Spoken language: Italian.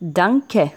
Danke.